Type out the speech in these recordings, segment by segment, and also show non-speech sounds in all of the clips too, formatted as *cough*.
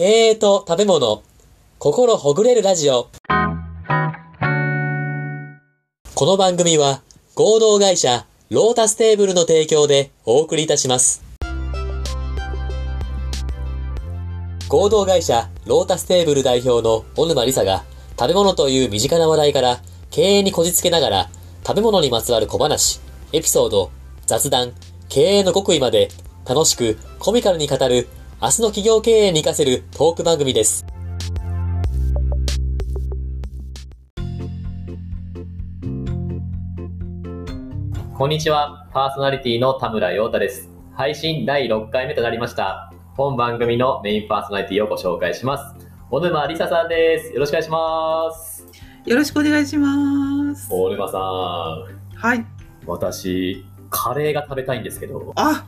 経営と食べ物、心ほぐれるラジオ。この番組は合同会社ロータステーブルの提供でお送りいたします。合同会社ロータステーブル代表の小沼理沙が食べ物という身近な話題から経営にこじつけながら食べ物にまつわる小話、エピソード、雑談、経営の極意まで楽しくコミカルに語る明日の企業経営に活かせるトーク番組です。こんにちは。パーソナリティの田村陽太です。配信第6回目となりました。本番組のメインパーソナリティをご紹介します。小沼理沙さんです。よろしくお願いします。よろしくお願いします。小沼さん、はい。私、カレーが食べたいんですけど、あ、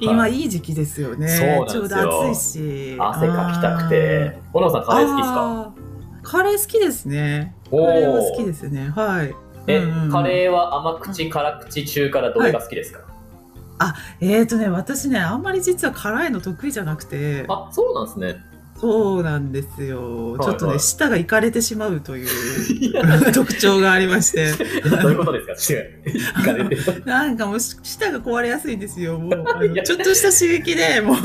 今はいい時期ですよね。ちょうど暑いし。汗かきたくて。小沼さん、カレー好きですか？カレー好きですね。カレーは好きですね。はい。え、カレーは甘口、辛口、中辛、どれが好きですか、えーとね、私ね、あんまり実は辛いの得意じゃなくて、あ、そうなんですね。そうなんですよ。はいちょっとね、は *laughs* い舌がいかれてしまうという特徴がありまして。どういうことですか？違う。いかれてる *laughs* なんかもう舌が壊れやすいんですよ。もう、ちょっとした刺激でもう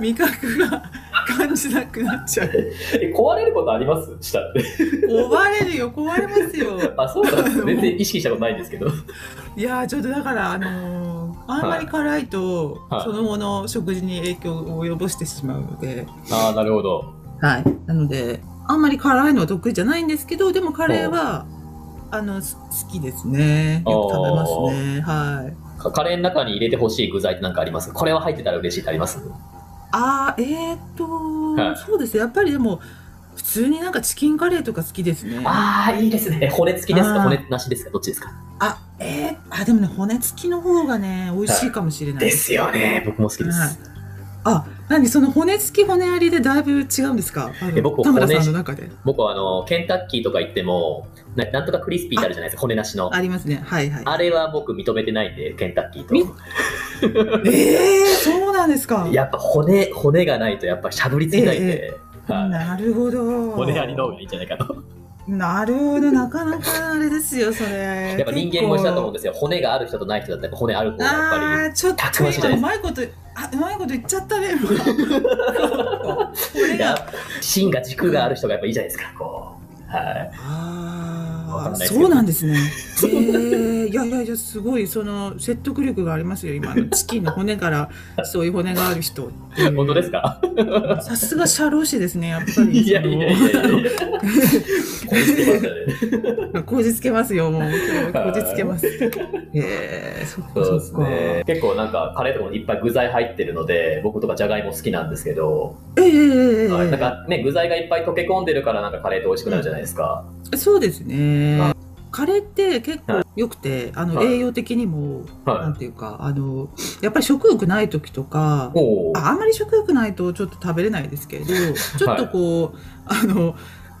味覚が感じなくなっちゃう。え壊れることあります？舌って。壊れるよ、壊れますよ。*laughs* あ、そうなんです全然意識したことないんですけど。いやーちょっとだから、あのーあんまり辛いと、はいその後の食事に影響を及ぼしてしまうので、ああ、なるほど。はい。なので、あんまり辛いのは得意じゃないんですけど、でもカレーは、あの、す好きですね。よく食べますね。はい。かカレーの中に入れてほしい具材って何かあります？これは入ってたら嬉しいってあります？あー、えーっと、はいそうですね。やっぱりでも、普通になんかチキンカレーとか好きですね。ああ、いいですね。骨付きですか？骨なしですか？どっちですか？あ、えー、あ、でもね、骨付きの方がね、美味しいかもしれない。ですよね。僕も好きです。はいあ、何その骨付き骨ありでだいぶ違うんですか？え僕田村さ骨んの中で。僕はあの、ケンタッキーとか行っても、ななんとかクリスピーってあるじゃないですか。骨なしの。ありますね。はいはい。あれは僕認めてないんで、ケンタッキーみと。えー、そうなんですか？やっぱ骨、骨がないとやっぱしゃぶりつきたいんで、はいなるほど。骨ありの方がいいんじゃないかと。なるほど、なかなかあれですよ、それ。*laughs* やっぱ人間も一緒だと思うんですよ。骨がある人とない人だったら骨ある方がやっぱり。ああー、ちょっと今うまいこと、あ、うまいこと言っちゃったね。今。*laughs* 芯が軸がある人がやっぱいいじゃないですか。こう。はい。わかんないそうなんですね。ええいやいやいや、すごい、その説得力がありますよ、今のチキンの骨から、そういう骨がある人っていう。本当ですか？さすが社労士ですね、やっぱり。いやいやいやいやいや。こじつけますよ、もう。こじつけます。ええそっかそうで。すね。結構なんかカレーとかもいっぱい具材入ってるので、僕とかじゃがいも好きなんですけど、ええええええはいなんかね、具材がいっぱい溶け込んでるからなんかカレーって美味しくなるじゃないですか。そうですね。は。カレーって結構良くて、あの、はい。栄養的にも、なはんていうか、あの、やっぱり食欲ない時とか。ああんまり食欲ないとちょっと食べれないですけれど、ちょっとこう、あの、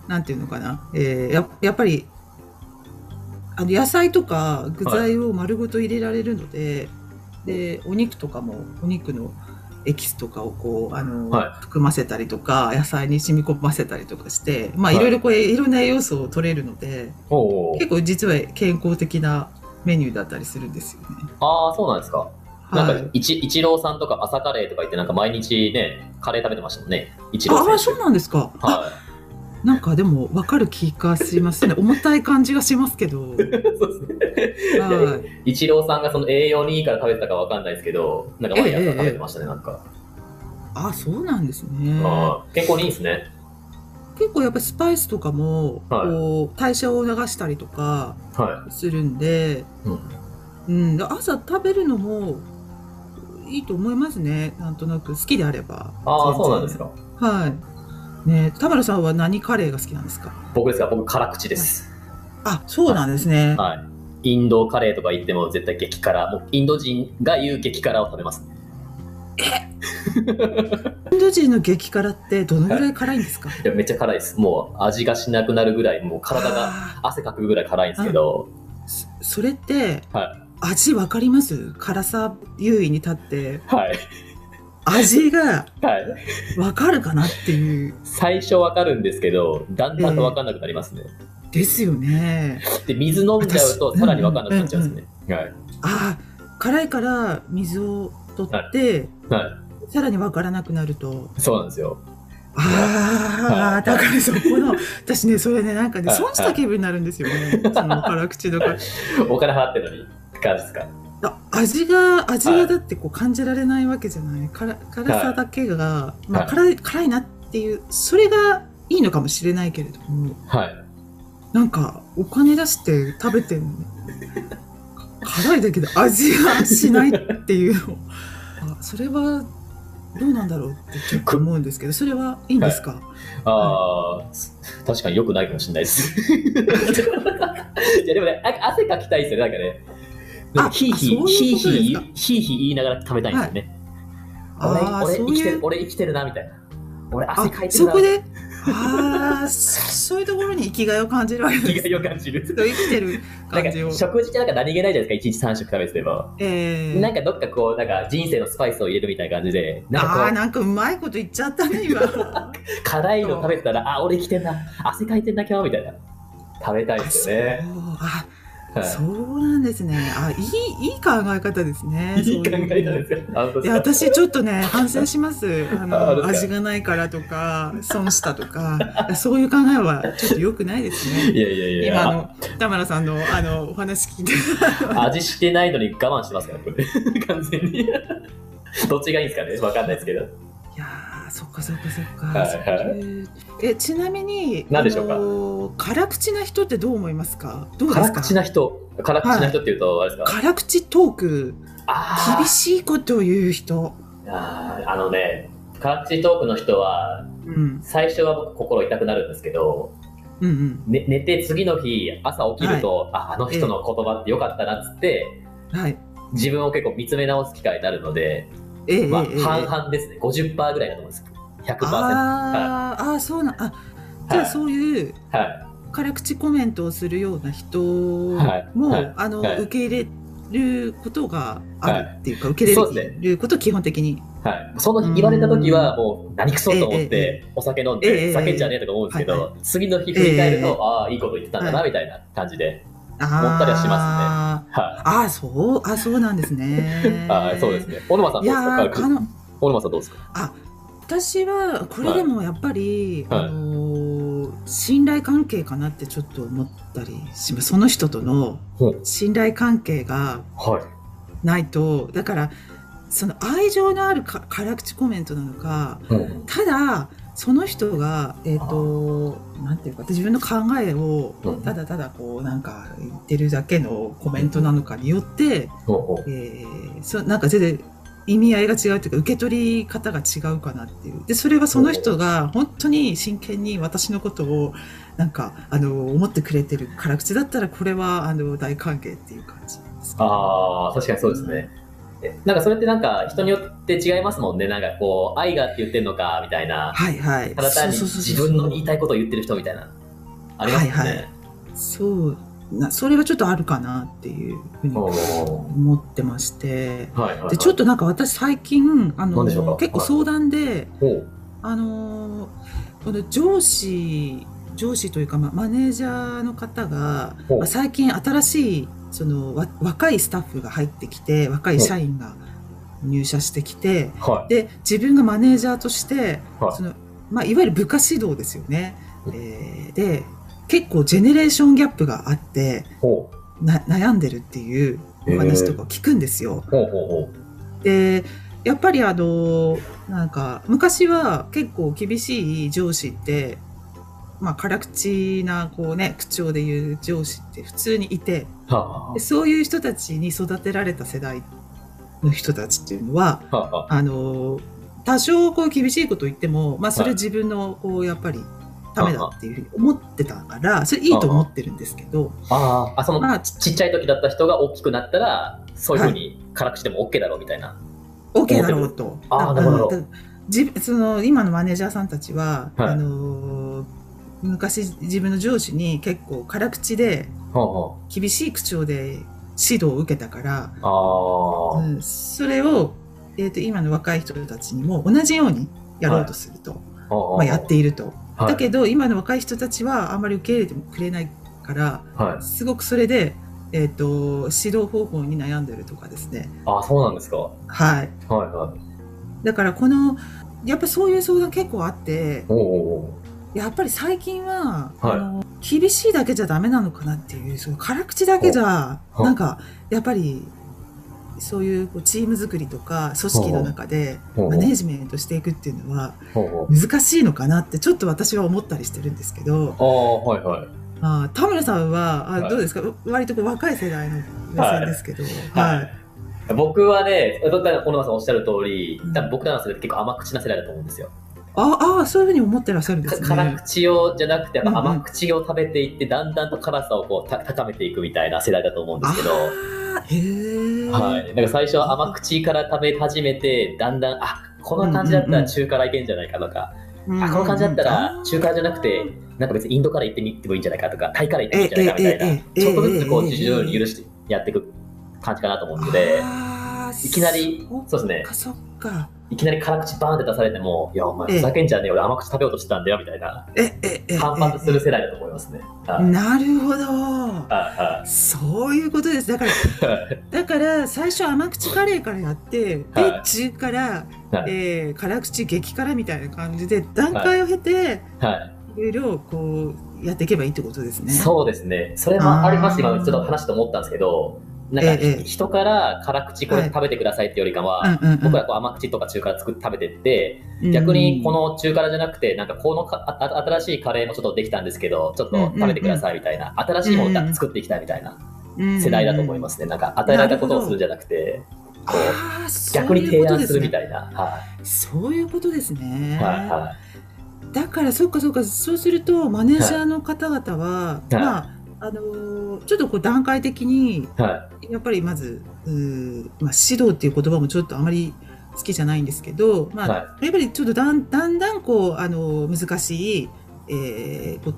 なんていうのかな、えーややっぱり、あの野菜とか具材を丸ごと入れられるので、で、お肉とかも、お肉のエキスとかをこう、あの、はい含ませたりとか、野菜に染み込ませたりとかして、まあ、はいいろいろこう、いろんな栄養素を取れるので。結構実は健康的なメニューだったりするんですよね。ああ、そうなんですか。なんか、はい。いち、一郎さんとか朝カレーとか言ってなんか毎日ね、カレー食べてましたもんね。一郎ああ。そうなんですか。あはなんかでも分かる気がしますね。重たい感じがしますけど。は *laughs* いそうですね。一郎さんがその栄養にいいから食べてたかわかんないですけど、なんか毎朝食べてましたね、なんか。あ、そうなんですね。あー健康にいいですね。結構やっぱりスパイスとかも、はいこう代謝を流したりとかはするんで、い。うん。うん、朝食べるのもいいと思いますね。なんとなく好きであれば。ああ、そうなんですか。はい。ね、田村さんは何カレーが好きなんですか？僕ですか？僕辛口です。あ、そうなんですね。はい。インドカレーとか言っても絶対激辛。もうインド人が言う激辛を食べます。*laughs* インド人の激辛ってどのぐらい辛いんですか？*laughs* いやめっちゃ辛いです。もう味がしなくなるぐらい、もう体があ汗かくぐらい辛いんですけど、ーそそれっては味わかります？辛さ優位に立ってはい。味がはい。わかるかなっていう。最初わかるんですけど、だんだんとわかんなくなりますね。ですよね。で、水飲んじゃうと私さらにわかんなくなっちゃうんですね。はい。ああ、辛いから水を取って、はい。さらにわからなくなると。そうなんですよ。ああ、はいだからそこの、私ね、それね、なんかね、はい損した気分になるんですよね。その辛口とか。*laughs* お金払ってるのに感じですか？あ味が、味がだってこう感じられないわけじゃない。辛辛さだけが、まあ、はい辛い、辛いなっていう、それがいいのかもしれないけれども、はい。なんか、お金出して食べてんのに辛いだけで味がしないっていうの。*laughs* あそれは、どうなんだろうってちょっと思うんですけど、それはいいんですか、ああ、確かに良くないかもしれないです。*laughs* いやでもね、あ汗かきたいですよね、なんかね。なんかあヒーヒー、あそうヒーいうことですか？ヒー、ヒーヒー言いながら食べたいんですよね。俺、ああ、俺生きてる。俺生きてるな、みたいな。俺あ汗かいてるな。そこで、*laughs* ああ、そそういうところに生きがいを感じるわけです。気概を感じる。生きてる感じをか。食事ってなんか何気ないじゃないですか、一日三食食べてれば。えーなんかどっかこう、なんか人生のスパイスを入れるみたいな感じで、なんああ、なんかうまいこと言っちゃったね、今。う、*laughs* 辛いの食べてたら、あ、俺生きてんな、汗かいてんな、今日、みたいな。食べたいですよね。あはいそうなんですね。あ、いい、いい考え方ですね。*laughs* いい考えそういうなんですよ。私ちょっとね、反省します。あ *laughs* あの、味がないからとか、損したとか、そういう考えはちょっと良くないですね。いやいやいや今の、田村さんの、あの、お話聞いて。*laughs* 味してないのに我慢してますから、これ。完全に。どっちがいいんですかねわかんないですけど。かそっかそっか。はいはいえ、ちなみに、何でしょうか？あの辛口な人ってどう思いますか？どうですか？辛口な人？辛口な人っていうと、あれですか、辛口トーク、あー厳しいことを言う人。あーあのね、辛口トークの人は、うん。最初は僕心痛くなるんですけど、うんうん。ね、寝て次の日朝起きると、ああの人の言葉ってよかったなっつって、はい。自分を結構見つめ直す機会になるので、ええまあ、ええええ半々ですね50%ぐらいだと思うんです100%あーあー、そうなん、あ、じゃあはい。そういうはい。辛口コメントをするような人はい。も、はい。あの、はい。受け入れることがあはいるっていうか、受け入れること基本的に。はい、その日言われた時はもう何くそと思ってお酒飲んええで酒んじゃねえとか思うんですけど、はい次の日振り返ると、ええああいいこと言ってたんだなはみたいな感じで、あ思ったりはしまはああ、そう、あ、そうなんですね。い、。はい、そうですね。小沼さんいどうですか？小沼さんどうですか？あ、私は、これでもやっぱり、はい。あのー信頼関係かなってちょっと思ったりします。その人とのほ信頼関係がはい、ないと、だから、その愛情のあるか辛口コメントなのか、う。んただ、その人が、えっ、と、なんていうか、自分の考えをう。ん、ただただこう、なんか言ってるだけのコメントなのかによって、ほうほう。えーそなんか全然意味合いが違うというか受け取り方が違うかなっていう。でそれはその人が本当に真剣に私のことをなんかあの思ってくれてる辛口だったらこれはあの大歓迎っていう感じですああ確かにそうですね。えなんかそれってなんか人によって違いますもんね。なんかこう愛がって言ってんのかみたいな。はいはい。ただ単に自分の言いたいことを言ってる人みたいなありますよね、はいはい。そうなそれはちょっとあるかなっていうふうに思ってまして。はいはいはい。でちょっとなんか私最近あの結構相談で、ほう。あのーこの上司上司というか、まあ、マネージャーの方が、まあ、最近新しいそのわ若いスタッフが入ってきて若い社員が入社してきてはで自分がマネージャーとして、はい。そのまあ、いわゆる部下指導ですよね。うん。えーで結構ジェネレーションギャップがあって悩んでるっていうお話とかを聞くんですよ。うほうほうほう。でやっぱりあのなんか昔は結構厳しい上司ってまあ辛口なこうね口調で言う上司って普通にいてはでそういう人たちに育てられた世代の人たちっていうのはあ、はあはあ、あの多少こう厳しいこと言ってもまあそれはい。自分のこうやっぱりためだっていうふうに思ってたからそれいいと思ってるんですけどあー。あその、まあちちっちゃい時だった人が大きくなったらそういうふうに辛口でも OK だろうみたいな、OK だろうと。あーなるほど。その今のマネージャーさんたちは、はい。あのー昔自分の上司に結構辛口で厳しい口調で指導を受けたから、うああ、うん、それをえー、と今の若い人たちにも同じようにやろうとすると、あまあ、やっていると。はいだけど今の若い人たちはあんまり受け入れてもくれないからはい。すごくそれで、えー、と指導方法に悩んでるとかですね。あ、そうなんですか？ははい。いはい。だからこのやっぱそういう相談結構あっておおやっぱり最近は、はいあの厳しいだけじゃダメなのかなっていうその辛口だけじゃなんかやっぱりそういうこうチーム作りとか組織の中でマネージメントしていくっていうのは難しいのかなってちょっと私は思ったりしてるんですけどう。ああ、はいはい。あ田村さんはあはいどうですか、割とこう若い世代の目線ですけど、はいはい。僕はね、小沼さんおっしゃる通り、多分僕らの世代って結構甘口な世代だと思うんですよ。ああそういうふうに思ってらっしゃるんですね。辛口をじゃなくて、甘口を食べていって、だんだん。と辛さをこうた高めていくみたいな世代だと思うんですけど、へえ、はい。なんか最初は甘口から食べ始めて、だんだん、あこの感じだったら中辛いけんじゃないかとか、うんあこの感じだったら中辛じゃなくて、なんか別にインドから行ってみてもいいんじゃないかとか、タイから行ってもいいんじゃないかみたいな、ええええちょっとずつこう、ええ徐々に許してやっていく感じかなと思うので、いきなりそそうですねっか。そっか。いきなり辛口バーンって出されても、いや、お前ええふざけんじゃねえよ、俺甘口食べようとしてたんだよ、みたいな、え、え、え、反発する世代だと思いますね。はい。なるほど。はそういうことです。だから、*laughs* だから最初甘口カレーからやって、で、はい中辛、はいえー辛口激辛みたいな感じで段階を経て、はい。いろいろこうやっていけばいいってことですね。そうですね。それもあります、今ちょっと話して思ったんですけど、なんか、ええ人から辛口これ食べてくださいってよりかは、僕らこう甘口とか中辛作って食べてって、逆にこの中辛じゃなくて、なんかこのかああ新しいカレーもちょっとできたんですけど、ちょっと食べてくださいみたいな、新しいものを作っていきたいみたいな世代だと思いますすね。なんか与えられたことをするんじゃなくて、こう逆に提案するみいたいな。はそういうことですね。い。はい。はだからそうかそうかそうするとマネージャーの方々は、い。まああのーちょっとこう段階的にい。はやっぱりまずうー、まあ、指導っていう言葉もちょっとあまり好きじゃないんですけど、まあはやっぱりちょっとだんだんだんこうあの難しい、えーこ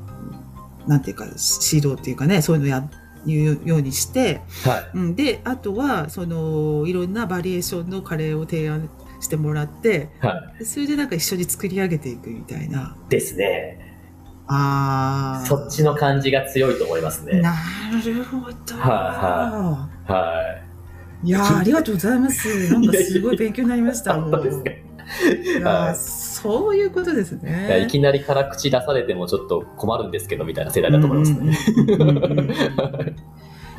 うなんていうか指導っていうかねそういうのやいうようにして、い。はい。うん、であとはそのいろんなバリエーションのカレーを提案してもらってはでそれでなんか一緒に作り上げていくみたいな。い。ですね。あーそっちの感じが強いと思いますね。なるほど。ははいやーありがとうございます。なんかすごい勉強になりましい。た。*laughs* 本もう。いやそういうことですいやいね。きなり辛口出されてもちょっと困るんですけどみたいな世代だと思います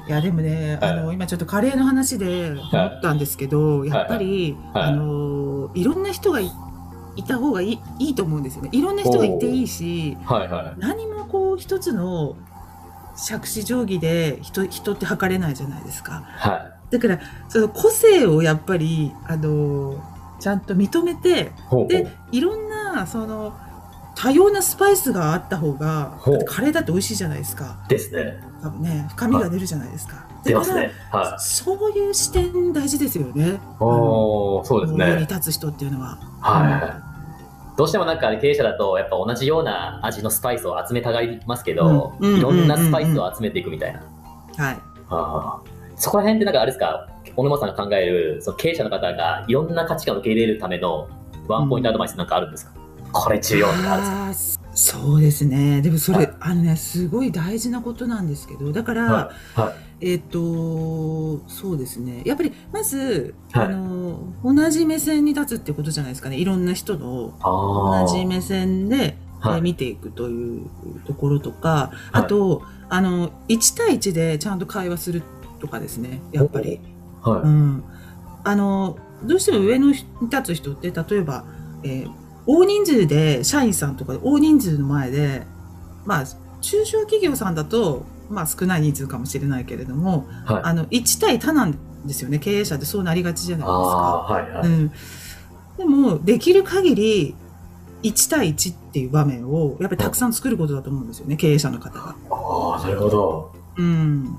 いやでもね、はいあの今ちょっとカレーの話で思ったんですけど、やっぱり、はいあのいろんな人がいいた方がいいいいと思うんですよね。いろんな人がいていいし、はいは何もこう一つの杓子定規で人人って測れないじゃないですか。い。はだからその個性をやっぱりあのちゃんと認めてでいろんなその多様なスパイスがあった方がカレーだって美味しいじゃないですかですね。多分ね深みが出るじゃないですか、出ますね。だからはい。そういう視点大事ですよねおー、そうです上にね。立つ人っていうのははい。どうしてもなんか経営者だとやっぱ同じような味のスパイスを集めたがりますけど、うんいろんなスパイスを集めていくみたいな。はい。あーそこら辺ってなんかあれですか、小沼さんが考えるその経営者の方がいろんな価値観を受け入れるためのワンポイントアドバイスなんかあるんですか、これ重要ってあるんですか？そうですね。でもそれ、はい。あのねすごい大事なことなんですけどだから、はい。はい。えっ、とそうですね。やっぱりまず、はい。あの同じ目線に立つってことじゃないですかね。いろんな人の同じ目線で、はい。えー見ていくというところとかあと、あの1対1でちゃんと会話するとかですね。やっぱり。はい、うん、あのどうしても上の立つ人って例えば、えー大人数で社員さんとかで大人数の前でまあ中小企業さんだと、まあ、少ない人数かもしれないけれどもはい。あの1対多なんですよね。経営者ってそうなりがちじゃないですか。はいはい、うん、でもできる限り1対1っていう場面をやっぱりたくさん作ることだと思うんですよね。経営者の方が。ああなるほど、うん。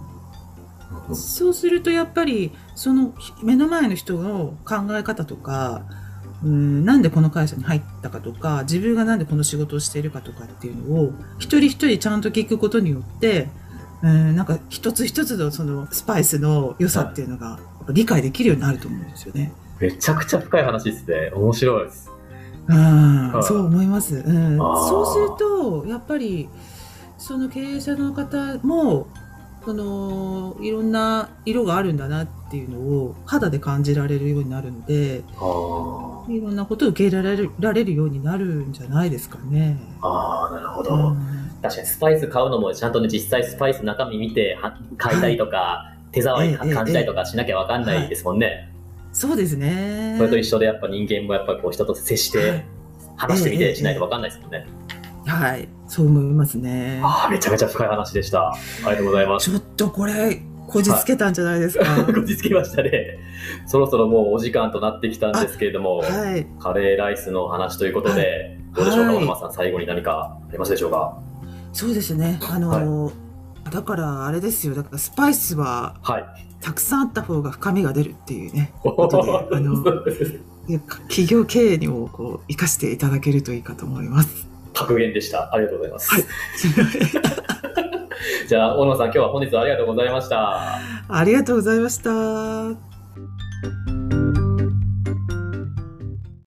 そうするとやっぱりその目の前の人の考え方とかうんなんでこの会社に入ったかとか自分がなんでこの仕事をしているかとかっていうのを一人一人ちゃんと聞くことによってうんなんか一つ一つのそのスパイスの良さっていうのが理解できるようになると思うんですよね。めちゃくちゃ深い話ですね。面白いです。うんはいそう思います、うん、そうするとやっぱりその経営者の方もそのいろんな色があるんだなっていうのを肌で感じられるようになるんであいろんなことを受け入れられるられるようになるんじゃないですかね。あー、なるほうど。ん確かにスパイス買うのもちゃんとね、実際スパイス中身見ては買いたいとか、手触りええ感じたいとかしなきゃわかんないですもんね。そうですね。それと一緒でやっぱ人間もやっぱこう人と接しはいて話してみええてしないとわかんないですもんね。はい、そう思いますね。ああ、めちゃめちゃ深い話でした。ありがとうございます。ちょっとこれ、こじつけたんじゃないですか？こじつけましたね。そろそろもうお時間となってきたんですけれども、はい。カレーライスの話ということで、どうでしょうか、はいさん、最後に何かありますでしょうか？そうですね。あの、だからあれですよ。だからスパイスははい。たくさんあった方が深みが出るっていうね。おことであの企業経営にもこう生かしていただけるといいかと思います。格言でした。ありがとうございます。はい *laughs* じゃあ、大野さん、今日は本日はありがとうございました。ありがとうございました。